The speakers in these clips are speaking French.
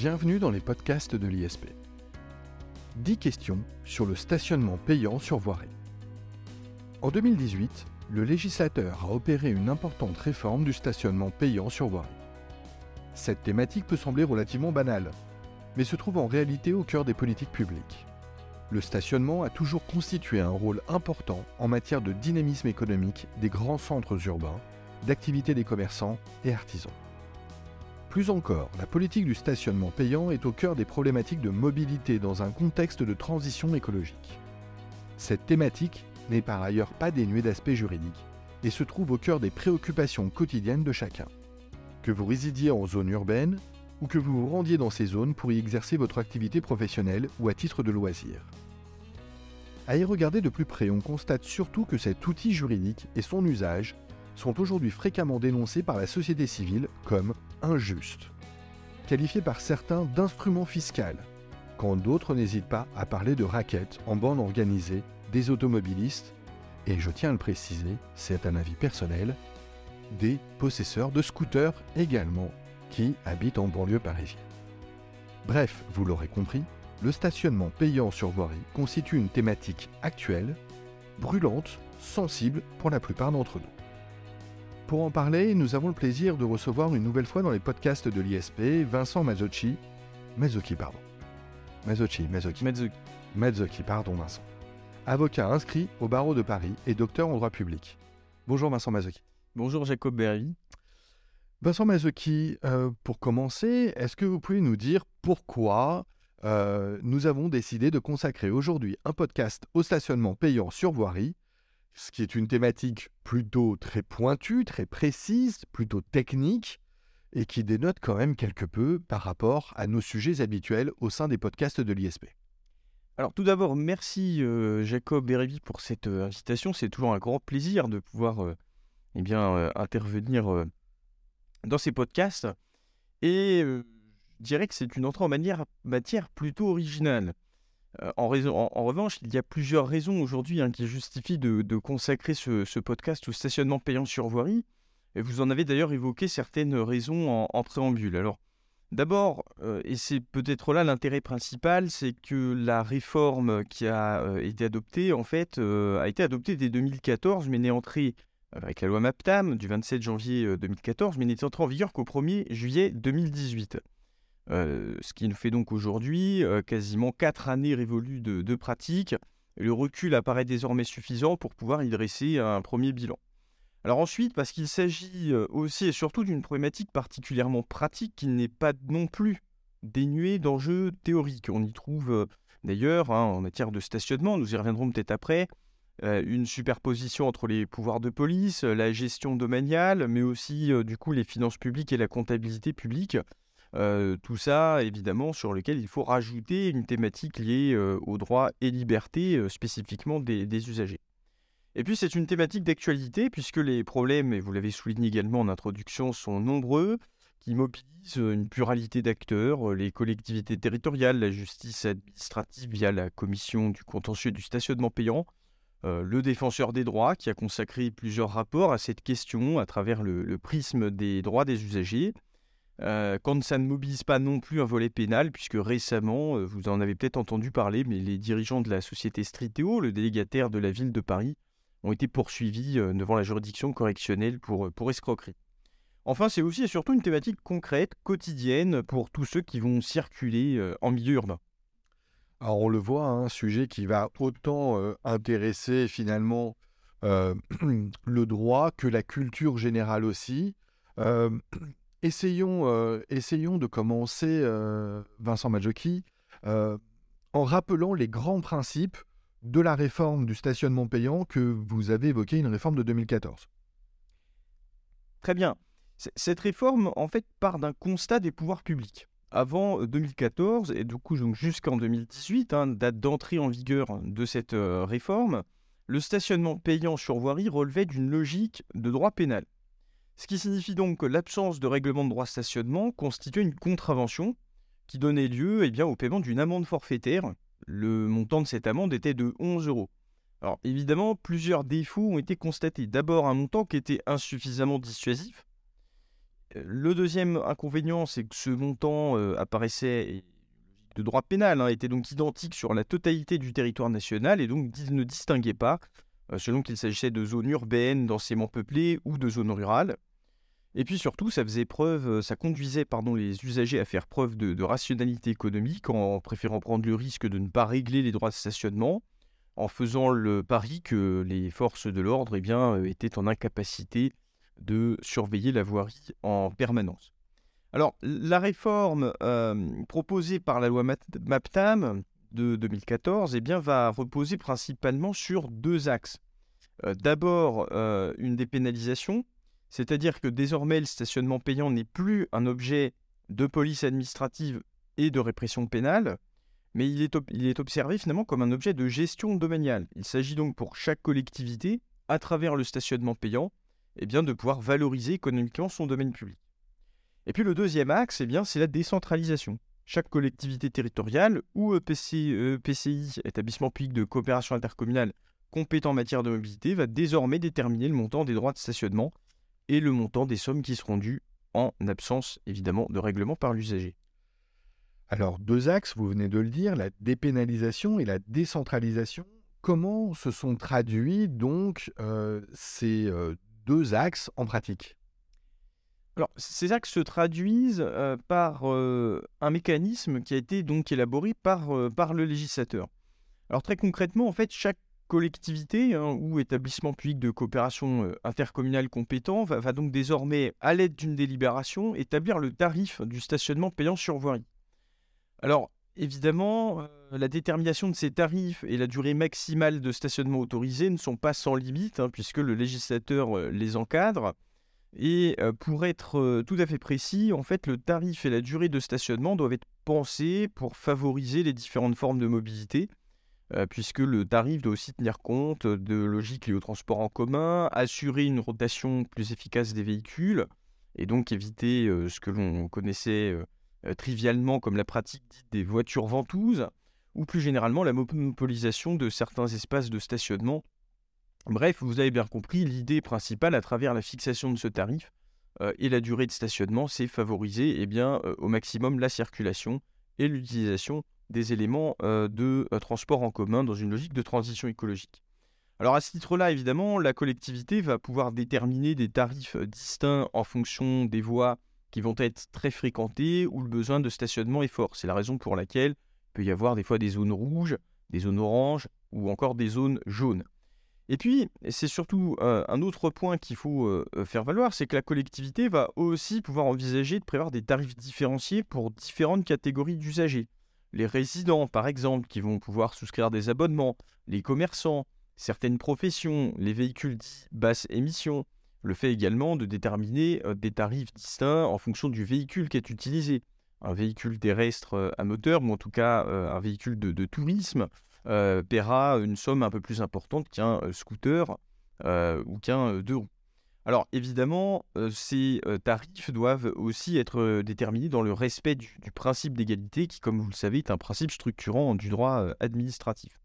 Bienvenue dans les podcasts de l'ISP. 10 questions sur le stationnement payant sur voirie. En 2018, le législateur a opéré une importante réforme du stationnement payant sur voirie. Cette thématique peut sembler relativement banale, mais se trouve en réalité au cœur des politiques publiques. Le stationnement a toujours constitué un rôle important en matière de dynamisme économique des grands centres urbains, d'activité des commerçants et artisans. Plus encore, la politique du stationnement payant est au cœur des problématiques de mobilité dans un contexte de transition écologique. Cette thématique n'est par ailleurs pas dénuée d'aspects juridiques et se trouve au cœur des préoccupations quotidiennes de chacun. Que vous résidiez en zone urbaine ou que vous vous rendiez dans ces zones pour y exercer votre activité professionnelle ou à titre de loisir. À y regarder de plus près, on constate surtout que cet outil juridique et son usage sont aujourd'hui fréquemment dénoncés par la société civile comme injustes, qualifiés par certains d'instruments fiscaux, quand d'autres n'hésitent pas à parler de raquettes en bande organisée des automobilistes, et je tiens à le préciser, c'est un avis personnel, des possesseurs de scooters également, qui habitent en banlieue parisienne. Bref, vous l'aurez compris, le stationnement payant sur voirie constitue une thématique actuelle, brûlante, sensible pour la plupart d'entre nous. Pour en parler, nous avons le plaisir de recevoir une nouvelle fois dans les podcasts de l'ISP Vincent Mazzocchi. Mazzocchi, pardon. Mazzocchi, Mazzocchi. Mazzocchi. Mazzocchi, pardon Vincent. Avocat inscrit au barreau de Paris et docteur en droit public. Bonjour Vincent Mazzocchi. Bonjour Jacob Berry. Vincent Mazzocchi, euh, pour commencer, est-ce que vous pouvez nous dire pourquoi euh, nous avons décidé de consacrer aujourd'hui un podcast au stationnement payant sur voirie ce qui est une thématique plutôt très pointue, très précise, plutôt technique, et qui dénote quand même quelque peu par rapport à nos sujets habituels au sein des podcasts de l'ISP. Alors tout d'abord, merci euh, Jacob Bérévi pour cette euh, invitation. C'est toujours un grand plaisir de pouvoir euh, eh bien, intervenir dans ces podcasts. Et je dirais que c'est une entrée en matière plutôt originale. Euh, en, revanche, il y a plusieurs raisons aujourd'hui hein, qui justifient de, consacrer ce, podcast au stationnement payant sur voirie. Et vous en avez d'ailleurs évoqué certaines raisons en, préambule. Alors, d'abord, euh, et c'est peut-être là l'intérêt principal, c'est que la réforme qui a euh, été adoptée, en fait, a été adoptée dès 2014, mais n'est entrée avec la loi MAPTAM du 27 janvier 2014, mais n'est entrée en vigueur qu'au 1er juillet 2018. Euh, ce qui nous fait donc aujourd'hui euh, quasiment quatre années révolues de, pratique. Le recul apparaît désormais suffisant pour pouvoir y dresser un premier bilan. Alors ensuite, parce qu'il s'agit euh, aussi et surtout d'une problématique particulièrement pratique qui n'est pas non plus dénuée d'enjeux théoriques. On y trouve d'ailleurs, hein, en matière de stationnement, nous y reviendrons peut-être après, une superposition entre les pouvoirs de police, la gestion domaniale, mais aussi du coup les finances publiques et la comptabilité publique. Euh, tout ça, évidemment, sur lequel il faut rajouter une thématique liée euh, aux droits et libertés euh, spécifiquement des, usagers. Et puis c'est une thématique d'actualité puisque les problèmes, et vous l'avez souligné également en introduction, sont nombreux, qui mobilisent une pluralité d'acteurs, les collectivités territoriales, la justice administrative via la commission du contentieux du stationnement payant, le défenseur des droits qui a consacré plusieurs rapports à cette question à travers le prisme des droits des usagers, euh, quand ça ne mobilise pas non plus un volet pénal, puisque récemment, euh, vous en avez peut-être entendu parler, mais les dirigeants de la société Streeteo, le délégataire de la ville de Paris, ont été poursuivis euh, devant la juridiction correctionnelle pour, pour escroquerie. Enfin, c'est aussi et surtout une thématique concrète, quotidienne, pour tous ceux qui vont circuler en milieu urbain. Alors on le voit, hein, un sujet qui va autant intéresser finalement le droit que la culture générale aussi. Essayons, euh, essayons de commencer, euh, Vincent Maggiocchi, euh, en rappelant les grands principes de la réforme du stationnement payant que vous avez évoqué, une réforme de 2014. Très bien. Cette réforme, en fait, part d'un constat des pouvoirs publics. Avant 2014, et du coup jusqu'en 2018, hein, date d'entrée en vigueur de cette réforme, le stationnement payant sur voirie relevait d'une logique de droit pénal. Ce qui signifie donc que l'absence de règlement de droit stationnement constituait une contravention qui donnait lieu eh bien, au paiement d'une amende forfaitaire. Le montant de cette amende était de 11 euros. Alors évidemment, plusieurs défauts ont été constatés. D'abord, un montant qui était insuffisamment dissuasif. le deuxième inconvénient, c'est que ce montant apparaissait de droit pénal, hein, était donc identique sur la totalité du territoire national et donc ne distinguait pas selon qu'il s'agissait de zones urbaines, densément peuplées ou de zones rurales. Et puis surtout, ça faisait preuve, ça conduisait pardon, les usagers à faire preuve de, rationalité économique en préférant prendre le risque de ne pas régler les droits de stationnement, en faisant le pari que les forces de l'ordre eh bien, étaient en incapacité de surveiller la voirie en permanence. Alors, la réforme proposée par la loi MAPTAM de 2014 eh bien, va reposer principalement sur deux axes. D'abord, une dépénalisation, c'est-à-dire que désormais le stationnement payant n'est plus un objet de police administrative et de répression pénale, mais il est, observé finalement comme un objet de gestion domaniale. Il s'agit donc pour chaque collectivité, à travers le stationnement payant, eh de pouvoir valoriser économiquement son domaine public. Et puis le deuxième axe, eh c'est la décentralisation. Chaque collectivité territoriale ou EPCI, e établissement public de coopération intercommunale compétent en matière de mobilité, va désormais déterminer le montant des droits de stationnement et le montant des sommes qui seront dues en absence évidemment de règlement par l'usager. Alors deux axes, vous venez de le dire, la dépénalisation et la décentralisation. Comment se sont traduits donc euh, ces euh, deux axes en pratique? Alors, ces axes se traduisent euh, par un mécanisme qui a été donc élaboré par, par le législateur. Alors très concrètement, en fait, chaque collectivité hein, ou établissement public de coopération intercommunale compétent va, donc désormais, à l'aide d'une délibération, établir le tarif du stationnement payant sur voirie. Alors, évidemment, la détermination de ces tarifs et la durée maximale de stationnement autorisé ne sont pas sans limite, hein, puisque le législateur les encadre. Et pour être tout à fait précis, en fait, le tarif et la durée de stationnement doivent être pensés pour favoriser les différentes formes de mobilité, puisque le tarif doit aussi tenir compte de logiques liées au transport en commun, assurer une rotation plus efficace des véhicules, et donc éviter ce que l'on connaissait trivialement comme la pratique dite des voitures ventouses, ou plus généralement la monopolisation de certains espaces de stationnement. Bref, vous avez bien compris, l'idée principale à travers la fixation de ce tarif euh, et la durée de stationnement, c'est favoriser eh euh, au maximum la circulation et l'utilisation des éléments euh, de transport en commun dans une logique de transition écologique. Alors à ce titre-là, évidemment, la collectivité va pouvoir déterminer des tarifs distincts en fonction des voies qui vont être très fréquentées ou le besoin de stationnement est fort. C'est la raison pour laquelle il peut y avoir des fois des zones rouges, des zones oranges ou encore des zones jaunes. Et puis, c'est surtout euh, un autre point qu'il faut euh, euh, faire valoir, c'est que la collectivité va aussi pouvoir envisager de prévoir des tarifs différenciés pour différentes catégories d'usagers. Les résidents, par exemple, qui vont pouvoir souscrire des abonnements, les commerçants, certaines professions, les véhicules dits basse émission, le fait également de déterminer des tarifs distincts en fonction du véhicule qui est utilisé. Un véhicule terrestre à moteur, ou en tout cas un véhicule de tourisme, euh, paiera une somme un peu plus importante qu'un euh, scooter euh, ou qu'un deux roues. Alors évidemment, ces tarifs doivent aussi être déterminés dans le respect du, principe d'égalité qui, comme vous le savez, est un principe structurant du droit administratif.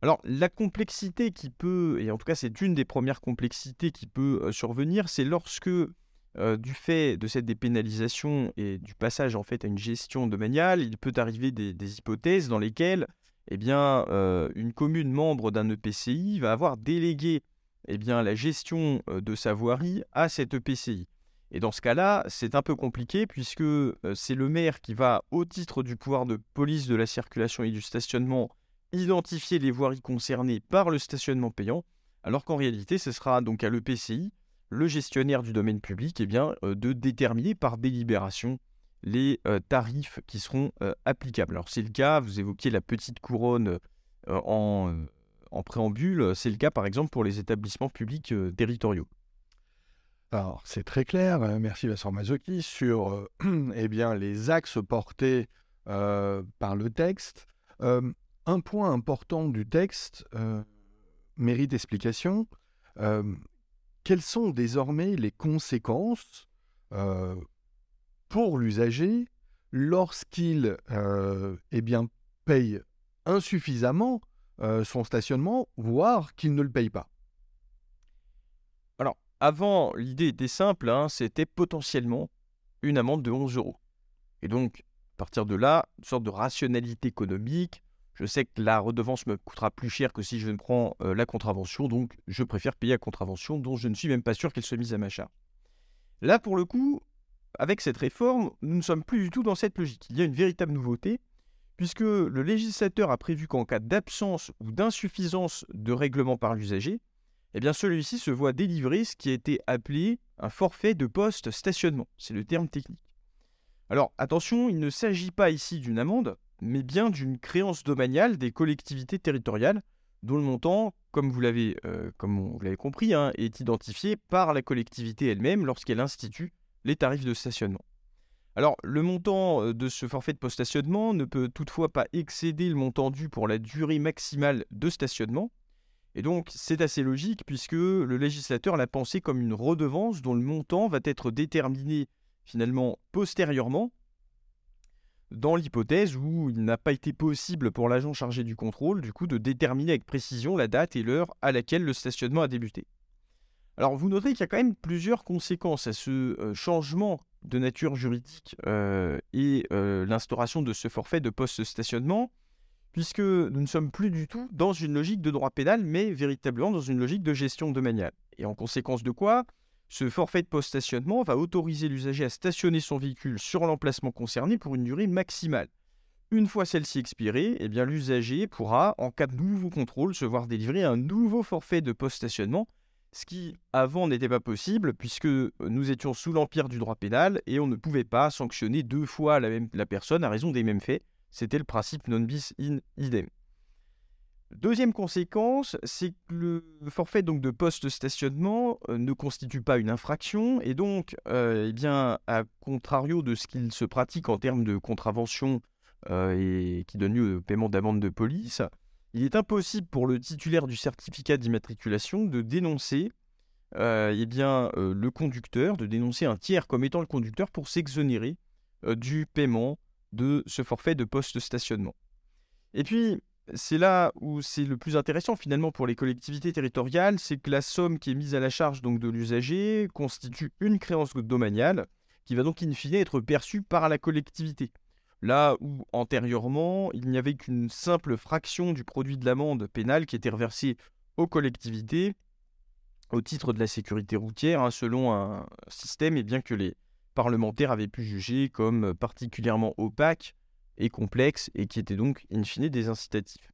Alors la complexité qui peut, et en tout cas c'est une des premières complexités qui peut survenir, c'est lorsque du fait de cette dépénalisation et du passage en fait à une gestion domaniale, il peut arriver des hypothèses dans lesquelles eh bien, euh, une commune membre d'un EPCI va avoir délégué eh bien, la gestion euh, de sa voirie à cet EPCI. Et dans ce cas-là, c'est un peu compliqué puisque euh, c'est le maire qui va, au titre du pouvoir de police de la circulation et du stationnement, identifier les voiries concernées par le stationnement payant, alors qu'en réalité, ce sera donc à l'EPCI, le gestionnaire du domaine public, eh bien, de déterminer par délibération les euh, tarifs qui seront euh, applicables. Alors c'est le cas, vous évoquiez la petite couronne euh, en, préambule, c'est le cas par exemple pour les établissements publics territoriaux. Alors c'est très clair, merci Vincent Mazzocchi, sur eh bien, les axes portés par le texte. un point important du texte mérite explication. quelles sont désormais les conséquences pour l'usager lorsqu'il euh, eh bien, paye insuffisamment euh, son stationnement, voire qu'il ne le paye pas. Alors, avant, l'idée était simple, hein, c'était potentiellement une amende de 11 euros. Et donc, à partir de là, une sorte de rationalité économique. Je sais que la redevance me coûtera plus cher que si je ne prends euh, la contravention, donc je préfère payer la contravention dont je ne suis même pas sûr qu'elle soit mise à ma charge. Là, pour le coup, avec cette réforme, nous ne sommes plus du tout dans cette logique. Il y a une véritable nouveauté, puisque le législateur a prévu qu'en cas d'absence ou d'insuffisance de règlement par l'usager, eh celui-ci se voit délivrer ce qui a été appelé un forfait de poste stationnement. C'est le terme technique. Alors attention, il ne s'agit pas ici d'une amende, mais bien d'une créance domaniale des collectivités territoriales, dont le montant, comme vous l'avez euh, compris, hein, est identifié par la collectivité elle-même lorsqu'elle institue les tarifs de stationnement. Alors, le montant euh, de ce forfait de post-stationnement ne peut toutefois pas excéder le montant dû pour la durée maximale de stationnement. Et donc, c'est assez logique puisque le législateur l'a pensé comme une redevance dont le montant va être déterminé finalement postérieurement, dans l'hypothèse où il n'a pas été possible pour l'agent chargé du contrôle, du coup, de déterminer avec précision la date et l'heure à laquelle le stationnement a débuté. Alors vous noterez qu'il y a quand même plusieurs conséquences à ce euh, changement de nature juridique euh, et euh, l'instauration de ce forfait de post-stationnement, puisque nous ne sommes plus du tout dans une logique de droit pénal, mais véritablement dans une logique de gestion domaniale. Et en conséquence de quoi, ce forfait de post-stationnement va autoriser l'usager à stationner son véhicule sur l'emplacement concerné pour une durée maximale. Une fois celle-ci expirée, eh l'usager pourra, en cas de nouveau contrôle, se voir délivrer un nouveau forfait de post-stationnement ce qui avant n'était pas possible puisque nous étions sous l'empire du droit pénal et on ne pouvait pas sanctionner deux fois la, même, personne à raison des mêmes faits. C'était le principe non bis in idem. Deuxième conséquence, c'est que le forfait donc de post-stationnement euh, ne constitue pas une infraction et donc, euh, eh bien, à contrario de ce qu'il se pratique en termes de contravention euh, et qui donne lieu au paiement d'amende de police, il est impossible pour le titulaire du certificat d'immatriculation de dénoncer euh, eh euh, le conducteur, de dénoncer un tiers comme étant le conducteur pour s'exonérer euh, du paiement de ce forfait de post-stationnement. Et puis, c'est là où c'est le plus intéressant finalement pour les collectivités territoriales, c'est que la somme qui est mise à la charge donc de l'usager constitue une créance domaniale qui va donc in fine être perçue par la collectivité. Là où antérieurement, il n'y avait qu'une simple fraction du produit de l'amende pénale qui était reversée aux collectivités au titre de la sécurité routière, hein, selon un système et bien que les parlementaires avaient pu juger comme particulièrement opaque et complexe et qui était donc in fine des incitatifs.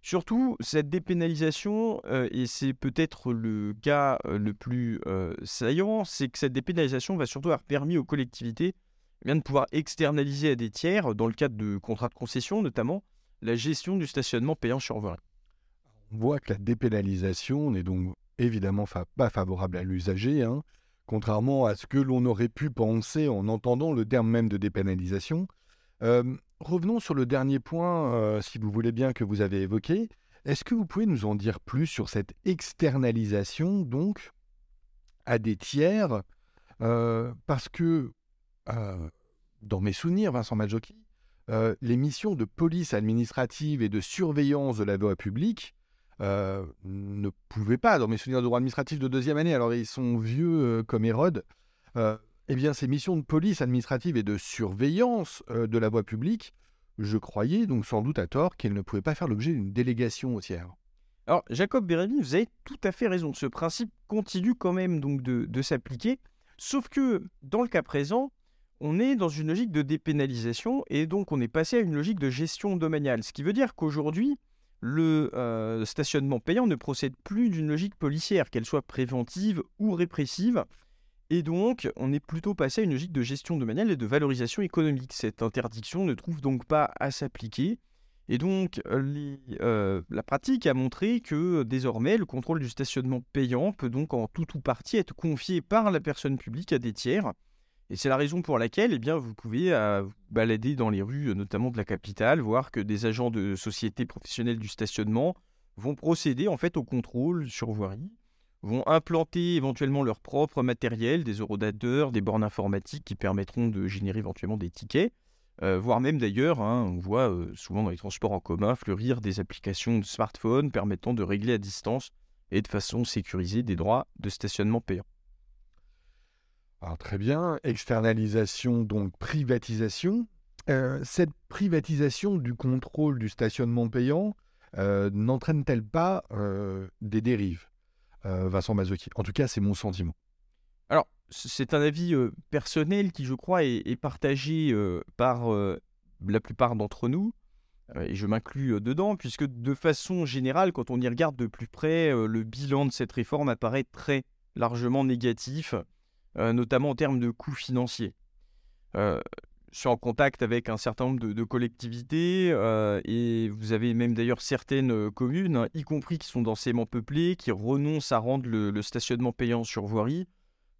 Surtout, cette dépénalisation, euh, et c'est peut-être le cas euh, le plus euh, saillant, c'est que cette dépénalisation va surtout avoir permis aux collectivités vient de pouvoir externaliser à des tiers, dans le cadre de contrats de concession notamment, la gestion du stationnement payant sur voirie. On voit que la dépénalisation n'est donc évidemment pas favorable à l'usager, hein, contrairement à ce que l'on aurait pu penser en entendant le terme même de dépénalisation. Euh, revenons sur le dernier point, euh, si vous voulez bien, que vous avez évoqué. Est-ce que vous pouvez nous en dire plus sur cette externalisation, donc, à des tiers euh, Parce que dans mes souvenirs, Vincent Maggiocchi, euh, les missions de police administrative et de surveillance de la voie publique euh, ne pouvaient pas, dans mes souvenirs de droit administratif de deuxième année, alors ils sont vieux comme Hérode, eh bien ces missions de police administrative et de surveillance de la voie publique, je croyais donc sans doute à tort qu'elles ne pouvaient pas faire l'objet d'une délégation au tiers. Alors Jacob Bérémy, vous avez tout à fait raison. Ce principe continue quand même donc de s'appliquer, sauf que dans le cas présent, on est dans une logique de dépénalisation et donc on est passé à une logique de gestion domaniale. Ce qui veut dire qu'aujourd'hui, le euh, stationnement payant ne procède plus d'une logique policière, qu'elle soit préventive ou répressive. Et donc, on est plutôt passé à une logique de gestion domaniale et de valorisation économique. Cette interdiction ne trouve donc pas à s'appliquer. Et donc, euh, la pratique a montré que désormais, le contrôle du stationnement payant peut donc en tout ou partie être confié par la personne publique à des tiers et c'est la raison pour laquelle eh bien, vous pouvez euh, balader dans les rues, notamment de la capitale, voir que des agents de sociétés professionnelles du stationnement vont procéder en fait au contrôle sur voirie, vont implanter éventuellement leur propre matériel, des eurodateurs, des bornes informatiques qui permettront de générer éventuellement des tickets, euh, voire même d'ailleurs, hein, on voit euh, souvent dans les transports en commun fleurir des applications de smartphone permettant de régler à distance et de façon sécurisée des droits de stationnement payant. Alors très bien, externalisation, donc privatisation. Euh, cette privatisation du contrôle du stationnement payant euh, n'entraîne-t-elle pas euh, des dérives, Vincent Mazzocchi En tout cas, c'est mon sentiment. Alors, c'est un avis personnel qui, je crois, est, partagé par la plupart d'entre nous, et je m'inclus dedans, puisque de façon générale, quand on y regarde de plus près, le bilan de cette réforme apparaît très largement négatif, notamment en termes de coûts financiers. Je suis en contact avec un certain nombre de, collectivités euh, et vous avez même d'ailleurs certaines euh, communes, hein, y compris qui sont densément peuplées, qui renoncent à rendre le, stationnement payant sur voirie,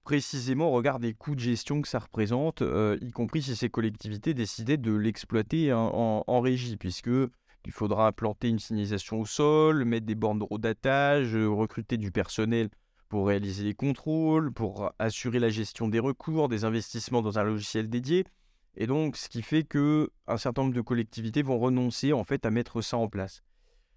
précisément au regard des coûts de gestion que ça représente, euh, y compris si ces collectivités décidaient de l'exploiter en, en, régie, puisque il faudra implanter une signalisation au sol, mettre des bornes de rodatage, recruter du personnel pour réaliser les contrôles, pour assurer la gestion des recours, des investissements dans un logiciel dédié. Et donc, ce qui fait que un certain nombre de collectivités vont renoncer en fait à mettre ça en place.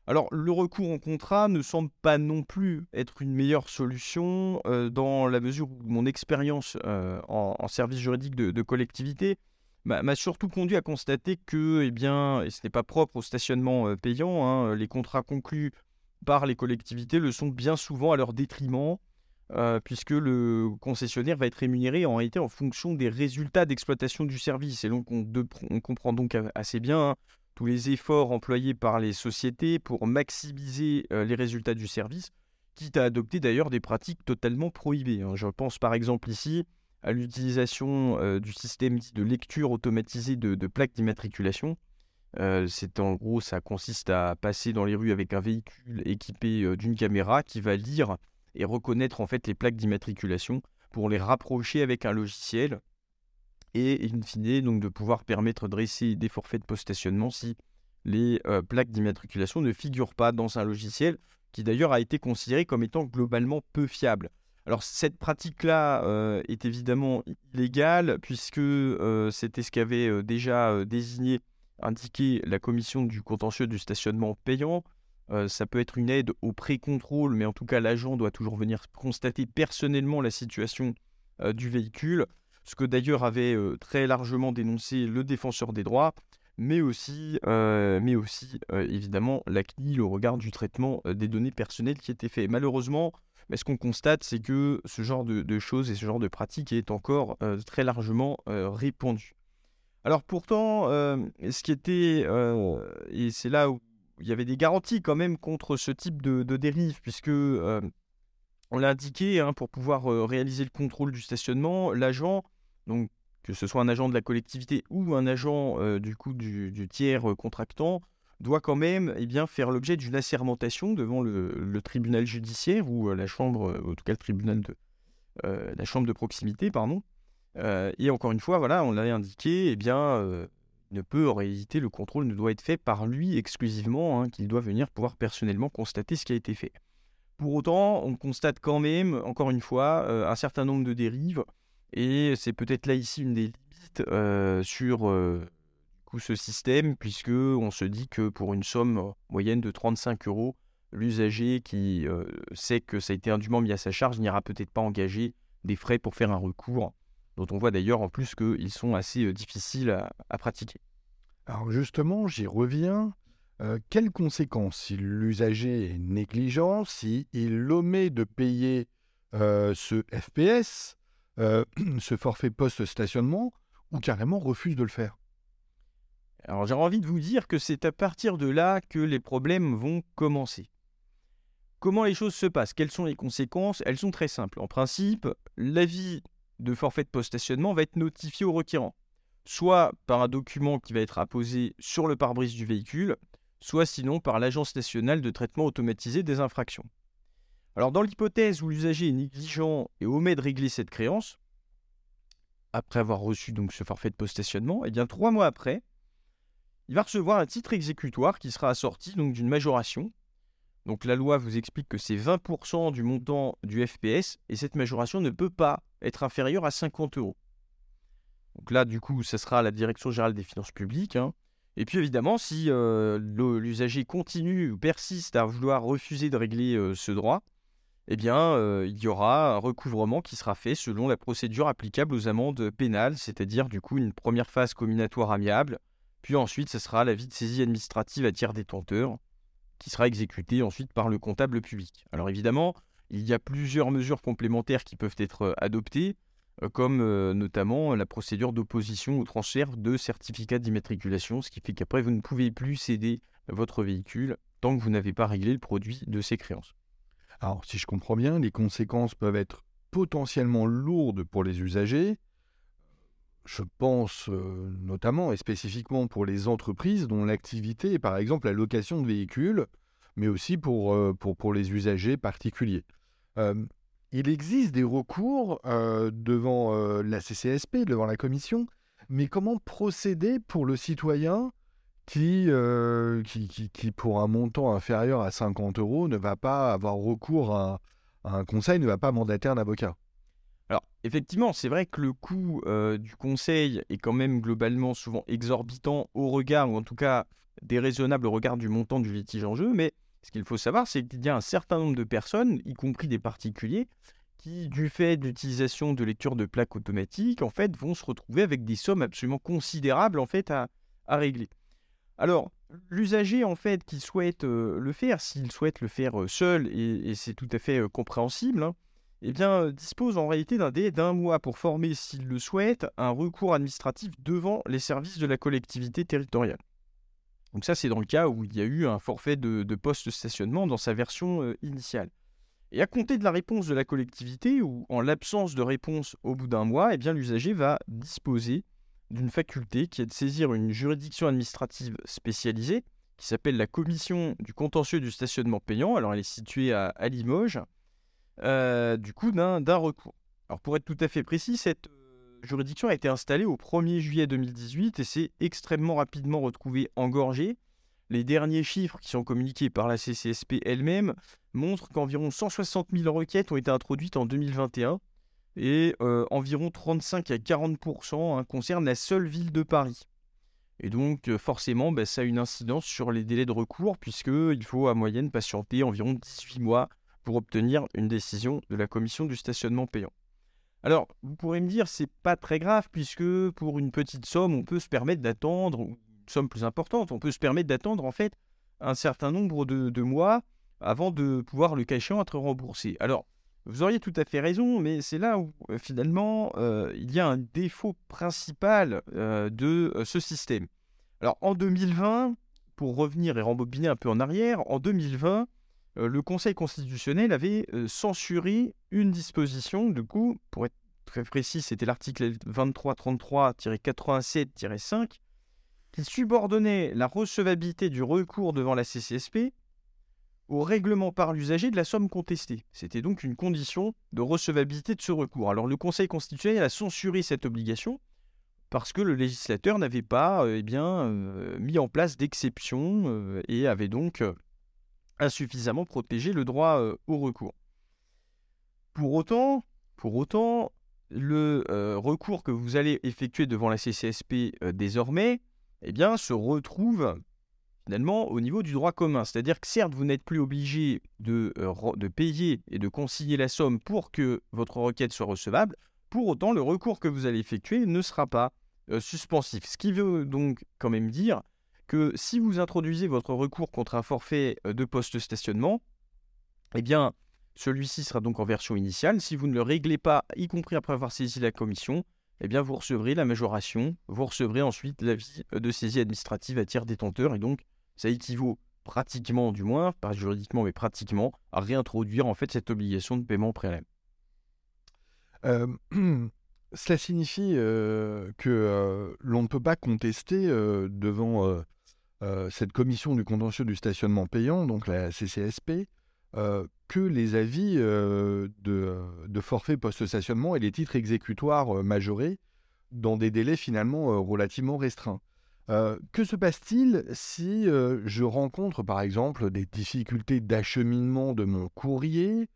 Alors, le recours en contrat ne semble pas non plus être une meilleure solution euh, dans la mesure où mon expérience euh, en, service juridique de, collectivité m'a surtout conduit à constater que, eh bien, et ce n'est pas propre au stationnement euh, payant, hein, les contrats conclus par les collectivités le sont bien souvent à leur détriment euh, puisque le concessionnaire va être rémunéré en réalité en fonction des résultats d'exploitation du service. Et donc on, comprend donc assez bien hein, tous les efforts employés par les sociétés pour maximiser euh, les résultats du service, quitte à adopter d'ailleurs des pratiques totalement prohibées. Hein. Je pense par exemple ici à l'utilisation euh, du système de lecture automatisée de, de plaques d'immatriculation. C'est en gros, ça consiste à passer dans les rues avec un véhicule équipé d'une caméra qui va lire et reconnaître en fait les plaques d'immatriculation pour les rapprocher avec un logiciel et in fine donc de pouvoir permettre de dresser des forfaits de post-stationnement si les plaques d'immatriculation ne figurent pas dans un logiciel qui d'ailleurs a été considéré comme étant globalement peu fiable. Alors cette pratique-là est évidemment illégale puisque c'était ce qu'avait déjà désigné, indiqué la commission du contentieux du stationnement payant, euh, ça peut être une aide au pré-contrôle, mais en tout cas, l'agent doit toujours venir constater personnellement la situation euh, du véhicule, ce que d'ailleurs avait euh, très largement dénoncé le défenseur des droits, mais aussi, mais aussi évidemment la CNIL au regard du traitement des données personnelles qui étaient fait. Malheureusement, ce qu'on constate, c'est que ce genre de, choses et ce genre de pratique est encore très largement répandu. Alors pourtant, ce qui était, et c'est là où il y avait des garanties quand même contre ce type de, dérive, puisque euh, on l'a indiqué, hein, pour pouvoir euh, réaliser le contrôle du stationnement, l'agent, donc que ce soit un agent de la collectivité ou un agent euh, du coup du, tiers contractant, doit quand même eh bien, faire l'objet d'une assermentation devant le, tribunal judiciaire ou la chambre, en tout cas le tribunal de la chambre de proximité, pardon. Et encore une fois, voilà, on l'avait indiqué, eh bien, ne peut en réalité, le contrôle ne doit être fait par lui exclusivement, hein, qu'il doit venir pouvoir personnellement constater ce qui a été fait. Pour autant, on constate quand même, encore une fois, euh, un certain nombre de dérives, et c'est peut-être là ici une des limites euh, sur euh, ce système, puisque on se dit que pour une somme moyenne de 35 euros, l'usager qui sait que ça a été indûment mis à sa charge n'ira peut-être pas engager des frais pour faire un recours dont on voit d'ailleurs en plus qu'ils sont assez euh, difficiles à, pratiquer. Alors justement, j'y reviens. Euh, quelles conséquences si l'usager est négligent, s'il il omet de payer euh, ce FPS, ce forfait post-stationnement, ou carrément refuse de le faire? Alors j'ai envie de vous dire que c'est à partir de là que les problèmes vont commencer. Comment les choses se passent? Quelles sont les conséquences? Elles sont très simples. En principe, l'avis de forfait de post-stationnement va être notifié au requérant, soit par un document qui va être apposé sur le pare-brise du véhicule, soit sinon par l'Agence nationale de traitement automatisé des infractions. Alors dans l'hypothèse où l'usager est négligent et omet de régler cette créance, après avoir reçu donc ce forfait de post-stationnement, et eh bien trois mois après, il va recevoir un titre exécutoire qui sera assorti d'une majoration donc la loi vous explique que c'est 20% du montant du FPS et cette majoration ne peut pas être inférieure à 50 euros. Donc là, du coup, ce sera la Direction générale des finances publiques. Hein. Et puis évidemment, si euh, l'usager continue ou persiste à vouloir refuser de régler euh, ce droit, eh bien, il y aura un recouvrement qui sera fait selon la procédure applicable aux amendes pénales, c'est-à-dire du coup une première phase comminatoire amiable, puis ensuite ce sera l'avis de saisie administrative à tiers détenteur, qui sera exécuté ensuite par le comptable public. Alors évidemment, il y a plusieurs mesures complémentaires qui peuvent être adoptées, comme notamment la procédure d'opposition au transfert de certificat d'immatriculation, ce qui fait qu'après vous ne pouvez plus céder votre véhicule tant que vous n'avez pas réglé le produit de ces créances. Alors, si je comprends bien, les conséquences peuvent être potentiellement lourdes pour les usagers. Je pense euh, notamment et spécifiquement pour les entreprises dont l'activité est par exemple la location de véhicules, mais aussi pour, euh, pour, pour, les usagers particuliers. Il existe des recours devant la CCSP, devant la commission, mais comment procéder pour le citoyen qui, qui, qui, pour un montant inférieur à 50 euros, ne va pas avoir recours à, un conseil, ne va pas mandater un avocat. Alors, effectivement, c'est vrai que le coût du conseil est quand même globalement souvent exorbitant au regard, ou en tout cas déraisonnable au regard du montant du litige en jeu, mais ce qu'il faut savoir, c'est qu'il y a un certain nombre de personnes, y compris des particuliers, qui, du fait de l'utilisation de lecture de plaques automatiques, en fait, vont se retrouver avec des sommes absolument considérables en fait à régler. Alors, l'usager, en fait, qui souhaite euh, le faire, s'il souhaite le faire euh, seul, et, c'est tout à fait euh, compréhensible, hein, eh bien, dispose en réalité d'un délai d'un mois pour former, s'il le souhaite, un recours administratif devant les services de la collectivité territoriale. Donc ça, c'est dans le cas où il y a eu un forfait de, poste-stationnement dans sa version initiale. Et à compter de la réponse de la collectivité, ou en l'absence de réponse au bout d'un mois, eh l'usager va disposer d'une faculté qui est de saisir une juridiction administrative spécialisée qui s'appelle la commission du contentieux du stationnement payant. Alors elle est située à, Limoges, euh, du coup d'un recours. Alors pour être tout à fait précis, cette euh, juridiction a été installée au 1er juillet 2018 et s'est extrêmement rapidement retrouvée engorgée. Les derniers chiffres qui sont communiqués par la CCSP elle-même montrent qu'environ 160 000 requêtes ont été introduites en 2021, et euh, environ 35 à 40% hein, concernent la seule ville de Paris. Et donc euh, forcément, bah, ça a une incidence sur les délais de recours, puisqu'il faut à moyenne patienter environ 18 mois pour obtenir une décision de la commission du stationnement payant. Alors, vous pourrez me dire, c'est pas très grave, puisque pour une petite somme, on peut se permettre d'attendre, ou une somme plus importante, on peut se permettre d'attendre en fait un certain nombre de, mois avant de pouvoir le cas échéant être remboursé. Alors, vous auriez tout à fait raison, mais c'est là où euh, finalement euh, il y a un défaut principal euh, de ce système. Alors en 2020, pour revenir et rembobiner un peu en arrière, en 2020, le Conseil constitutionnel avait censuré une disposition, du coup, pour être très précis, c'était l'article 2333-87-5, qui subordonnait la recevabilité du recours devant la CCSP au règlement par l'usager de la somme contestée. C'était donc une condition de recevabilité de ce recours. Alors le Conseil constitutionnel a censuré cette obligation parce que le législateur n'avait pas euh, eh euh, mis en place d'exception euh, et avait donc insuffisamment protégé le droit au recours. Pour autant, pour autant, le recours que vous allez effectuer devant la CCSP désormais, eh bien, se retrouve finalement au niveau du droit commun. C'est-à-dire que certes, vous n'êtes plus obligé de, euh, de payer et de consigner la somme pour que votre requête soit recevable, pour autant, le recours que vous allez effectuer ne sera pas euh, suspensif. Ce qui veut donc quand même dire que si vous introduisez votre recours contre un forfait euh, de poste-stationnement, eh bien, celui-ci sera donc en version initiale. Si vous ne le réglez pas, y compris après avoir saisi la commission, eh bien, vous recevrez la majoration, vous recevrez ensuite l'avis de saisie administrative à tiers détenteur, et donc ça équivaut pratiquement, du moins, pas juridiquement, mais pratiquement, à réintroduire en fait cette obligation de paiement préalable. Euh, cela signifie euh, que euh, l'on ne peut pas contester devant cette commission du contentieux du stationnement payant, donc la CCSP, que les avis de, de, forfait post-stationnement et les titres exécutoires majorés dans des délais finalement relativement restreints. Euh, que se passe-t-il si euh, je rencontre par exemple des difficultés d'acheminement de mon courrier?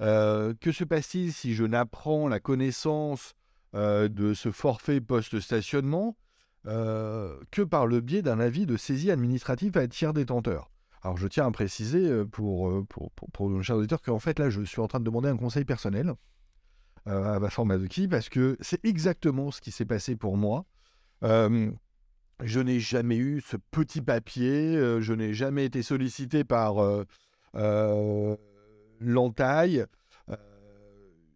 Euh, Que se passe-t-il si je n'apprends la connaissance de ce forfait post-stationnement? Que par le biais d'un avis de saisie administrative à tiers détenteur. Alors je tiens à préciser pour, pour, pour, nos chers auditeurs qu'en fait là je suis en train de demander un conseil personnel à Vincent Mazuki parce que c'est exactement ce qui s'est passé pour moi. je n'ai jamais eu ce petit papier, je n'ai jamais été sollicité par l'entaille.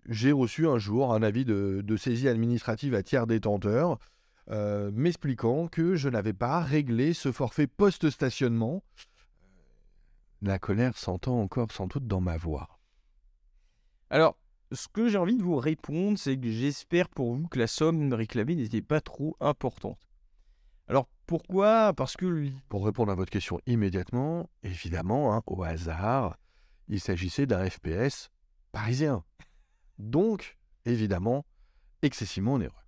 J'ai reçu un jour un avis de, saisie administrative à tiers détenteur euh, m'expliquant que je n'avais pas réglé ce forfait post-stationnement. La colère s'entend encore sans doute dans ma voix. Alors, ce que j'ai envie de vous répondre, c'est que j'espère pour vous que la somme réclamée n'était pas trop importante. Alors pourquoi? Parce que... Pour répondre à votre question immédiatement, évidemment, hein, au hasard, il s'agissait d'un FPS parisien. Donc, évidemment, excessivement onéreux.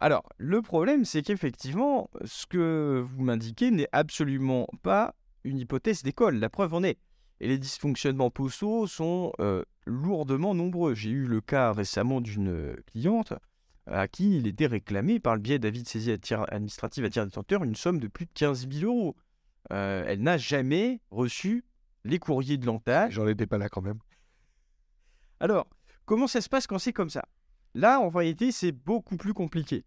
Alors, le problème, c'est qu'effectivement, ce que vous m'indiquez n'est absolument pas une hypothèse d'école. La preuve en est. Et les dysfonctionnements postaux sont euh, lourdement nombreux. J'ai eu le cas récemment d'une cliente à qui il était réclamé par le biais d'avis de saisie administrative à tiers détenteur une somme de plus de 15 000 euros. Euh, elle n'a jamais reçu les courriers de l'entaille. J'en étais pas là quand même. Alors, Comment ça se passe quand c'est comme ça? Là, en réalité, c'est beaucoup plus compliqué.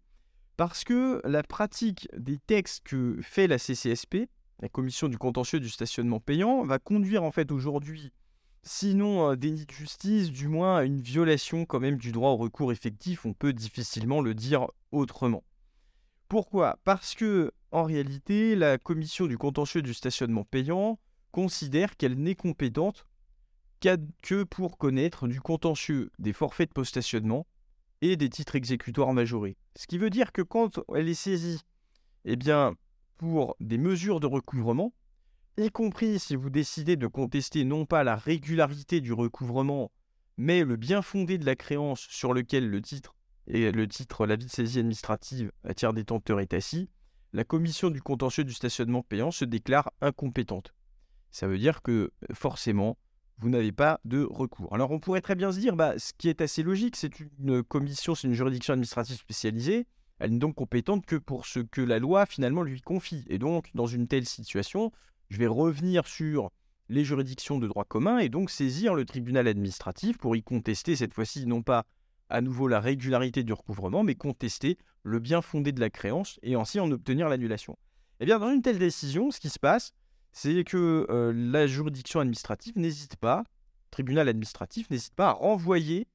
Parce que la pratique des textes que fait la CCSP, la Commission du contentieux du stationnement payant, va conduire en fait aujourd'hui, sinon à un déni de justice, du moins à une violation quand même du droit au recours effectif, on peut difficilement le dire autrement. Pourquoi? Parce que, en réalité, la Commission du contentieux du stationnement payant considère qu'elle n'est compétente que pour connaître du contentieux des forfaits de post-stationnement et des titres exécutoires majorés. Ce qui veut dire que quand elle est saisie, eh bien, pour des mesures de recouvrement, y compris si vous décidez de contester non pas la régularité du recouvrement, mais le bien fondé de la créance sur lequel le titre et le titre l'avis de saisie administrative à tiers détenteur est assis, la commission du contentieux du stationnement payant se déclare incompétente. Ça veut dire que forcément, vous n'avez pas de recours. Alors on pourrait très bien se dire, bah, ce qui est assez logique, c'est une commission, c'est une juridiction administrative spécialisée, elle n'est donc compétente que pour ce que la loi finalement lui confie. Et donc dans une telle situation, je vais revenir sur les juridictions de droit commun et donc saisir le tribunal administratif pour y contester cette fois-ci non pas à nouveau la régularité du recouvrement, mais contester le bien fondé de la créance et ainsi en obtenir l'annulation. Eh bien dans une telle décision, ce qui se passe, c'est que euh, la juridiction administrative n'hésite pas, tribunal administratif n'hésite pas à renvoyer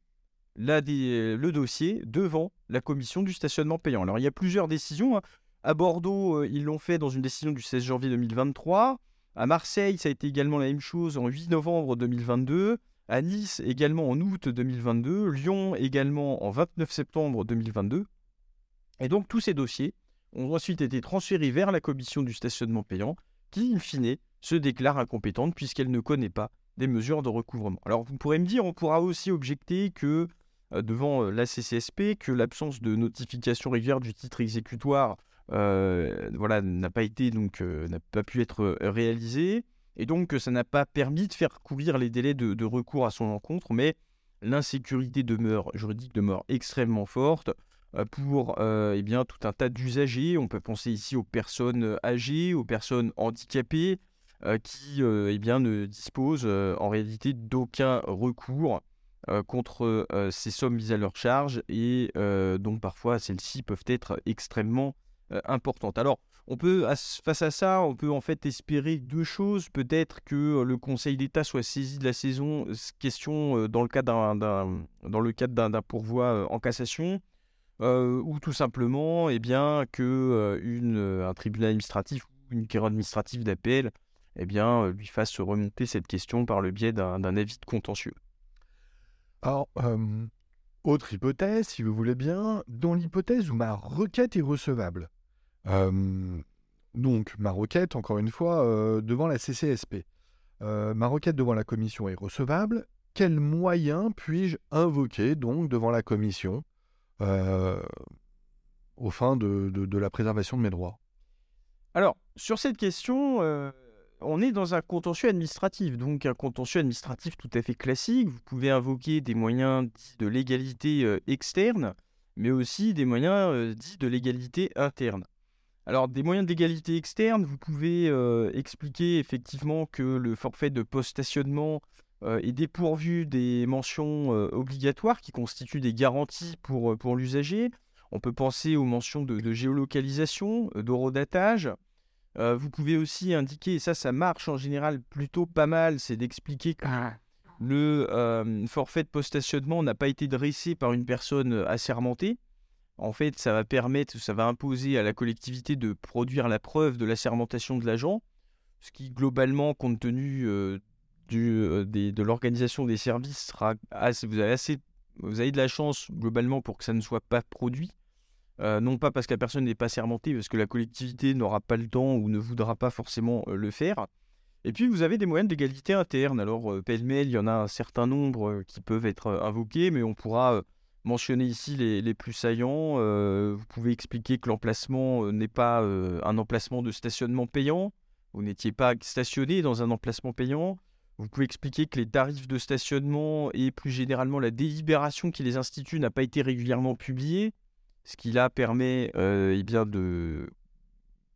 le dossier devant la commission du stationnement payant. Alors il y a plusieurs décisions. Hein. À Bordeaux, euh, ils l'ont fait dans une décision du 16 janvier 2023. À Marseille, ça a été également la même chose en 8 novembre 2022. À Nice, également en août 2022. Lyon, également en 29 septembre 2022. Et donc tous ces dossiers ont ensuite été transférés vers la commission du stationnement payant qui, in fine, se déclare incompétente puisqu'elle ne connaît pas des mesures de recouvrement. Alors vous pourrez me dire, on pourra aussi objecter que euh, devant euh, la CCSP, que l'absence de notification régulière du titre exécutoire euh, n'a pas été donc n'a pas pu être réalisée et donc que ça n'a pas permis de faire courir les délais de, de recours à son encontre, mais l'insécurité demeure juridique demeure extrêmement forte. Euh, pour euh, eh bien, tout un tas d'usagers. On peut penser ici aux personnes euh, âgées, aux personnes handicapées, qui eh bien, ne disposent en réalité d'aucun recours contre ces sommes mises à leur charge et donc parfois celles-ci peuvent être extrêmement importantes. Alors, on peut, face à ça, on peut en fait espérer deux choses. Peut-être que le Conseil d'État soit saisi de la saison, question dans le cadre d'un pourvoi en cassation, euh, ou tout simplement eh bien, que euh, euh, un tribunal administratif ou une cour administrative d'appel eh bien, lui fasse remonter cette question par le biais d'un avis de contentieux. Alors, autre hypothèse, si vous voulez bien, dans l'hypothèse où ma requête est recevable. donc, ma requête, encore une fois, devant la CCSP. ma requête devant la commission est recevable. Quels moyens puis-je invoquer donc devant la commission euh, au fin de, la préservation de mes droits Alors, sur cette question, euh, on est dans un contentieux administratif, donc un contentieux administratif tout à fait classique. Vous pouvez invoquer des moyens dits de légalité euh, externe, mais aussi des moyens dits de légalité interne. Alors, des moyens d'égalité externe, vous pouvez expliquer effectivement que le forfait de post-stationnement est dépourvu des mentions obligatoires qui constituent des garanties pour, pour l'usager. On peut penser aux mentions de, de géolocalisation, d'horodatage. vous pouvez aussi indiquer, et ça, ça marche en général plutôt pas mal, c'est d'expliquer que ah. le forfait de post-stationnement n'a pas été dressé par une personne assermentée. En fait, ça va permettre, ça va imposer à la collectivité de produire la preuve de l'assermentation de l'agent, ce qui globalement, compte tenu euh, euh, de l'organisation des services, sera vous avez assez, vous avez de la chance globalement pour que ça ne soit pas produit. Euh, non pas parce que la personne n'est pas sermentée, parce que la collectivité n'aura pas le temps ou ne voudra pas forcément le faire. Et puis vous avez des moyens d'égalité interne. Alors pêle-mêle, il y en a un certain nombre qui peuvent être invoqués, mais on pourra mentionner ici les, plus saillants. Euh, vous pouvez expliquer que l'emplacement euh, n'est pas euh, un emplacement de stationnement payant. Vous n'étiez pas stationné dans un emplacement payant. Vous pouvez expliquer que les tarifs de stationnement et plus généralement la délibération qui les institue n'a pas été régulièrement publiée, ce qui là permet eh bien de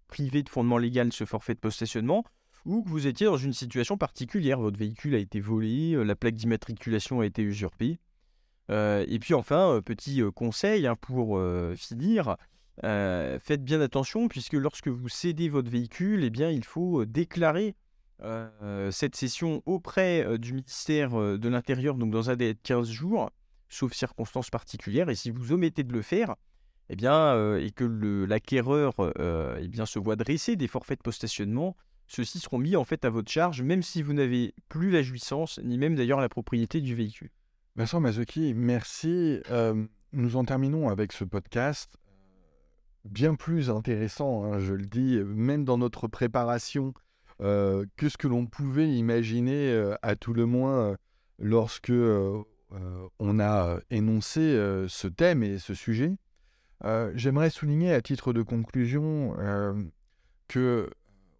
priver de fondement légal ce forfait de post-stationnement, ou que vous étiez dans une situation particulière, votre véhicule a été volé, la plaque d'immatriculation a été usurpée, euh, et puis enfin, euh, petit euh, conseil hein, pour finir, faites bien attention puisque lorsque vous cédez votre véhicule, eh bien, il faut déclarer cette cession auprès du ministère de l'Intérieur, donc dans un délai de 15 jours, sauf circonstances particulières. Et si vous omettez de le faire, eh bien, et que l'acquéreur eh se voit dresser des forfaits de post-stationnement, ceux-ci seront mis en fait à votre charge, même si vous n'avez plus la jouissance, ni même d'ailleurs la propriété du véhicule. Vincent Mazuki, merci. nous en terminons avec ce podcast bien plus intéressant, hein, je le dis, même dans notre préparation, que ce que l'on pouvait imaginer à tout le moins lorsque on a énoncé ce thème et ce sujet? J'aimerais souligner à titre de conclusion que,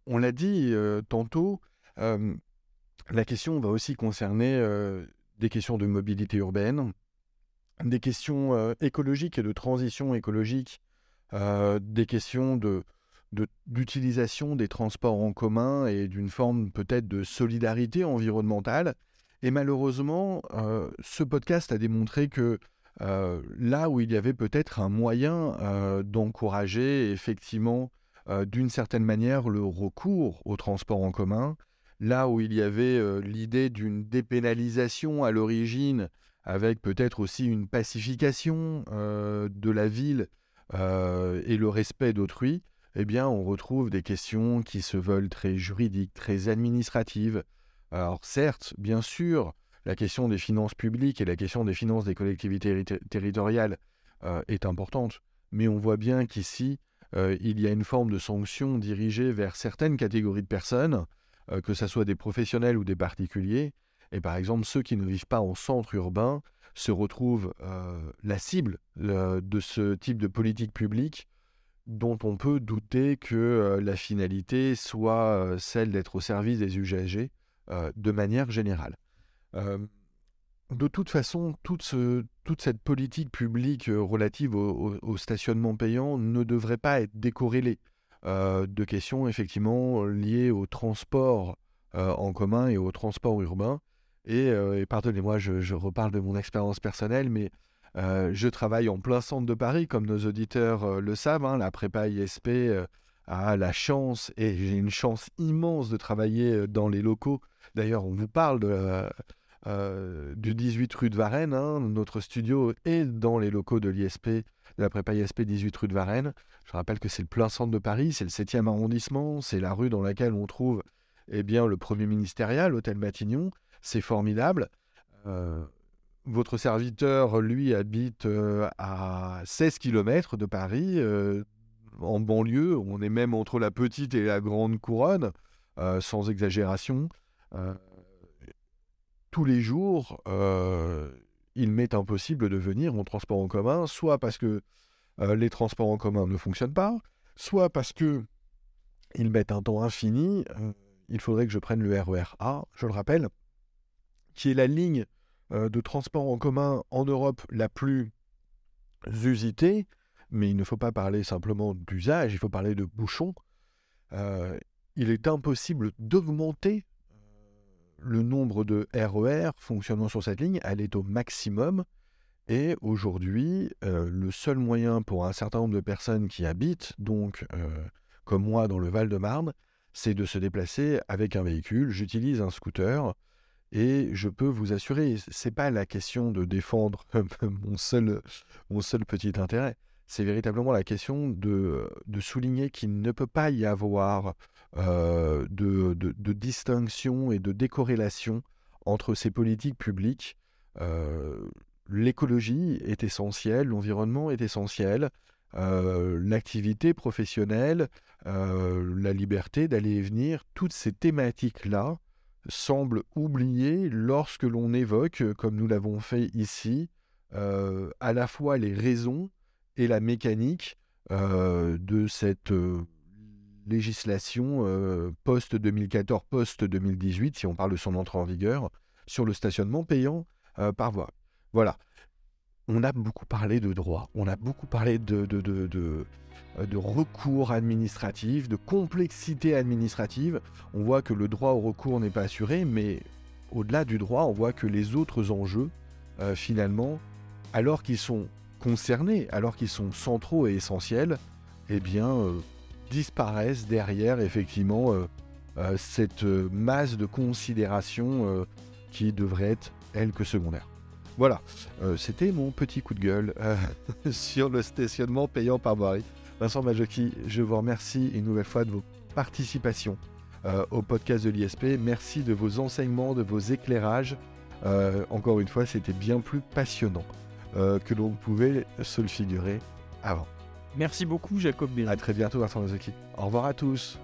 on l'a dit tantôt, la question va aussi concerner des questions de mobilité urbaine, des questions euh, écologiques et de transition écologique, euh, des questions de, d'utilisation des transports en commun et d'une forme peut-être de solidarité environnementale. Et malheureusement, euh, ce podcast a démontré que là où il y avait peut-être un moyen d'encourager effectivement d'une certaine manière le recours aux transports en commun, là où il y avait l'idée d'une dépénalisation à l'origine, avec peut-être aussi une pacification de la ville et le respect d'autrui, eh bien, on retrouve des questions qui se veulent très juridiques, très administratives. Alors, certes, bien sûr, la question des finances publiques et la question des finances des collectivités territoriales est importante, mais on voit bien qu'ici, il y a une forme de sanction dirigée vers certaines catégories de personnes euh, que ce soit des professionnels ou des particuliers. Et par exemple, ceux qui ne vivent pas en centre urbain se retrouvent euh, la cible de ce type de politique publique dont on peut douter que euh, la finalité soit celle d'être au service des usagers de manière générale. de toute façon, toute, cette politique publique relative au, stationnement payant ne devrait pas être décorrélée euh, de questions effectivement liées au transport euh, en commun et au transport urbain. Et, euh, pardonnez-moi, je, reparle de mon expérience personnelle, mais je travaille en plein centre de Paris, comme nos auditeurs le savent. Hein, la prépa ISP a la chance, et j'ai une chance immense de travailler dans les locaux. D'ailleurs, on vous parle du 18 rue de Varennes. Hein. notre studio est dans les locaux de l'ISP, de la prépa ISP 18 rue de Varennes. Je rappelle que c'est le plein centre de Paris, c'est le 7e arrondissement, c'est la rue dans laquelle on trouve eh bien, le premier ministériel, l'hôtel Matignon. C'est formidable. Euh, votre serviteur, lui, habite euh, à 16 km de Paris, euh, en banlieue. On est même entre la petite et la grande couronne, sans exagération. tous les jours, il m'est impossible de venir en transport en commun, soit parce que euh, les transports en commun ne fonctionnent pas, soit parce que ils mettent un temps infini, euh, il faudrait que je prenne le RER e A, je le rappelle, qui est la ligne euh, de transport en commun en Europe la plus usitée, mais il ne faut pas parler simplement d'usage, il faut parler de bouchons. Euh, il est impossible d'augmenter euh, le nombre de RER e fonctionnant sur cette ligne, elle est au maximum. Et aujourd'hui, euh, le seul moyen pour un certain nombre de personnes qui habitent, donc comme moi dans le Val-de-Marne, c'est de se déplacer avec un véhicule. J'utilise un scooter et je peux vous assurer, c'est pas la question de défendre mon seul, mon seul petit intérêt. C'est véritablement la question de, souligner qu'il ne peut pas y avoir euh, de, de, distinction et de décorrélation entre ces politiques publiques. Euh, l'écologie est essentielle, l'environnement est essentiel, euh, l'activité professionnelle, la liberté d'aller et venir, toutes ces thématiques-là semble oublier lorsque l'on évoque, comme nous l'avons fait ici, euh, à la fois les raisons et la mécanique euh, de cette euh, législation post-2014, post-2018, si on parle de son entrée en vigueur, sur le stationnement payant par voie. Voilà on a beaucoup parlé de droit, on a beaucoup parlé de, de, recours administratif, de complexité administrative. On voit que le droit au recours n'est pas assuré, mais au-delà du droit, on voit que les autres enjeux, euh, finalement, alors qu'ils sont concernés, alors qu'ils sont centraux et essentiels, eh bien, euh, disparaissent derrière, effectivement, euh, cette masse de considération qui devrait être, elle, que secondaire. Voilà, euh, c'était mon petit coup de gueule euh, sur le stationnement payant par voirie. Vincent Majoki, je vous remercie une nouvelle fois de vos participations euh, au podcast de l'ISP. Merci de vos enseignements, de vos éclairages. encore une fois, c'était bien plus passionnant que l'on pouvait se le figurer avant. Merci beaucoup, Jacob A À très bientôt, Vincent Majoki. Au revoir à tous.